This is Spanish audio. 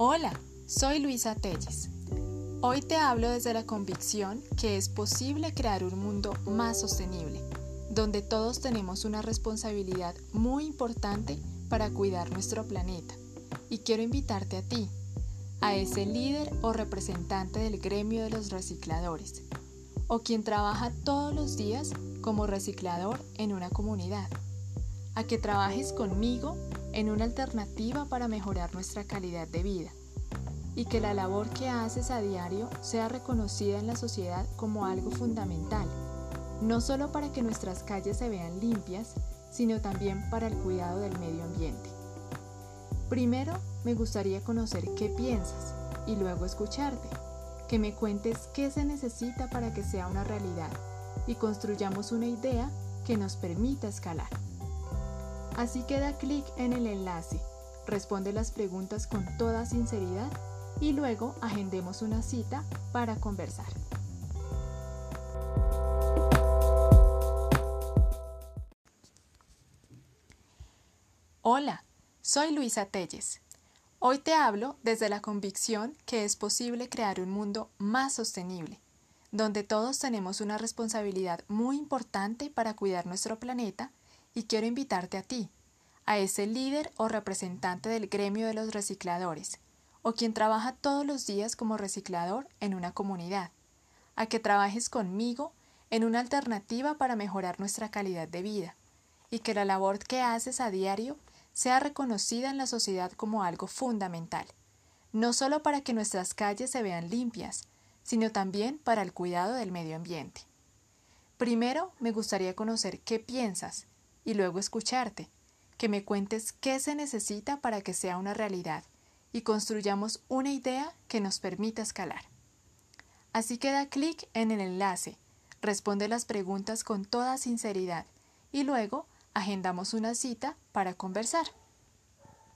Hola, soy Luisa Telles. Hoy te hablo desde la convicción que es posible crear un mundo más sostenible, donde todos tenemos una responsabilidad muy importante para cuidar nuestro planeta. Y quiero invitarte a ti, a ese líder o representante del gremio de los recicladores, o quien trabaja todos los días como reciclador en una comunidad, a que trabajes conmigo en una alternativa para mejorar nuestra calidad de vida y que la labor que haces a diario sea reconocida en la sociedad como algo fundamental, no solo para que nuestras calles se vean limpias, sino también para el cuidado del medio ambiente. Primero, me gustaría conocer qué piensas y luego escucharte, que me cuentes qué se necesita para que sea una realidad y construyamos una idea que nos permita escalar. Así que da clic en el enlace, responde las preguntas con toda sinceridad y luego agendemos una cita para conversar. Hola, soy Luisa Telles. Hoy te hablo desde la convicción que es posible crear un mundo más sostenible, donde todos tenemos una responsabilidad muy importante para cuidar nuestro planeta y quiero invitarte a ti, a ese líder o representante del gremio de los recicladores, o quien trabaja todos los días como reciclador en una comunidad, a que trabajes conmigo en una alternativa para mejorar nuestra calidad de vida, y que la labor que haces a diario sea reconocida en la sociedad como algo fundamental, no solo para que nuestras calles se vean limpias, sino también para el cuidado del medio ambiente. Primero me gustaría conocer qué piensas y luego escucharte, que me cuentes qué se necesita para que sea una realidad y construyamos una idea que nos permita escalar. Así que da clic en el enlace, responde las preguntas con toda sinceridad y luego agendamos una cita para conversar.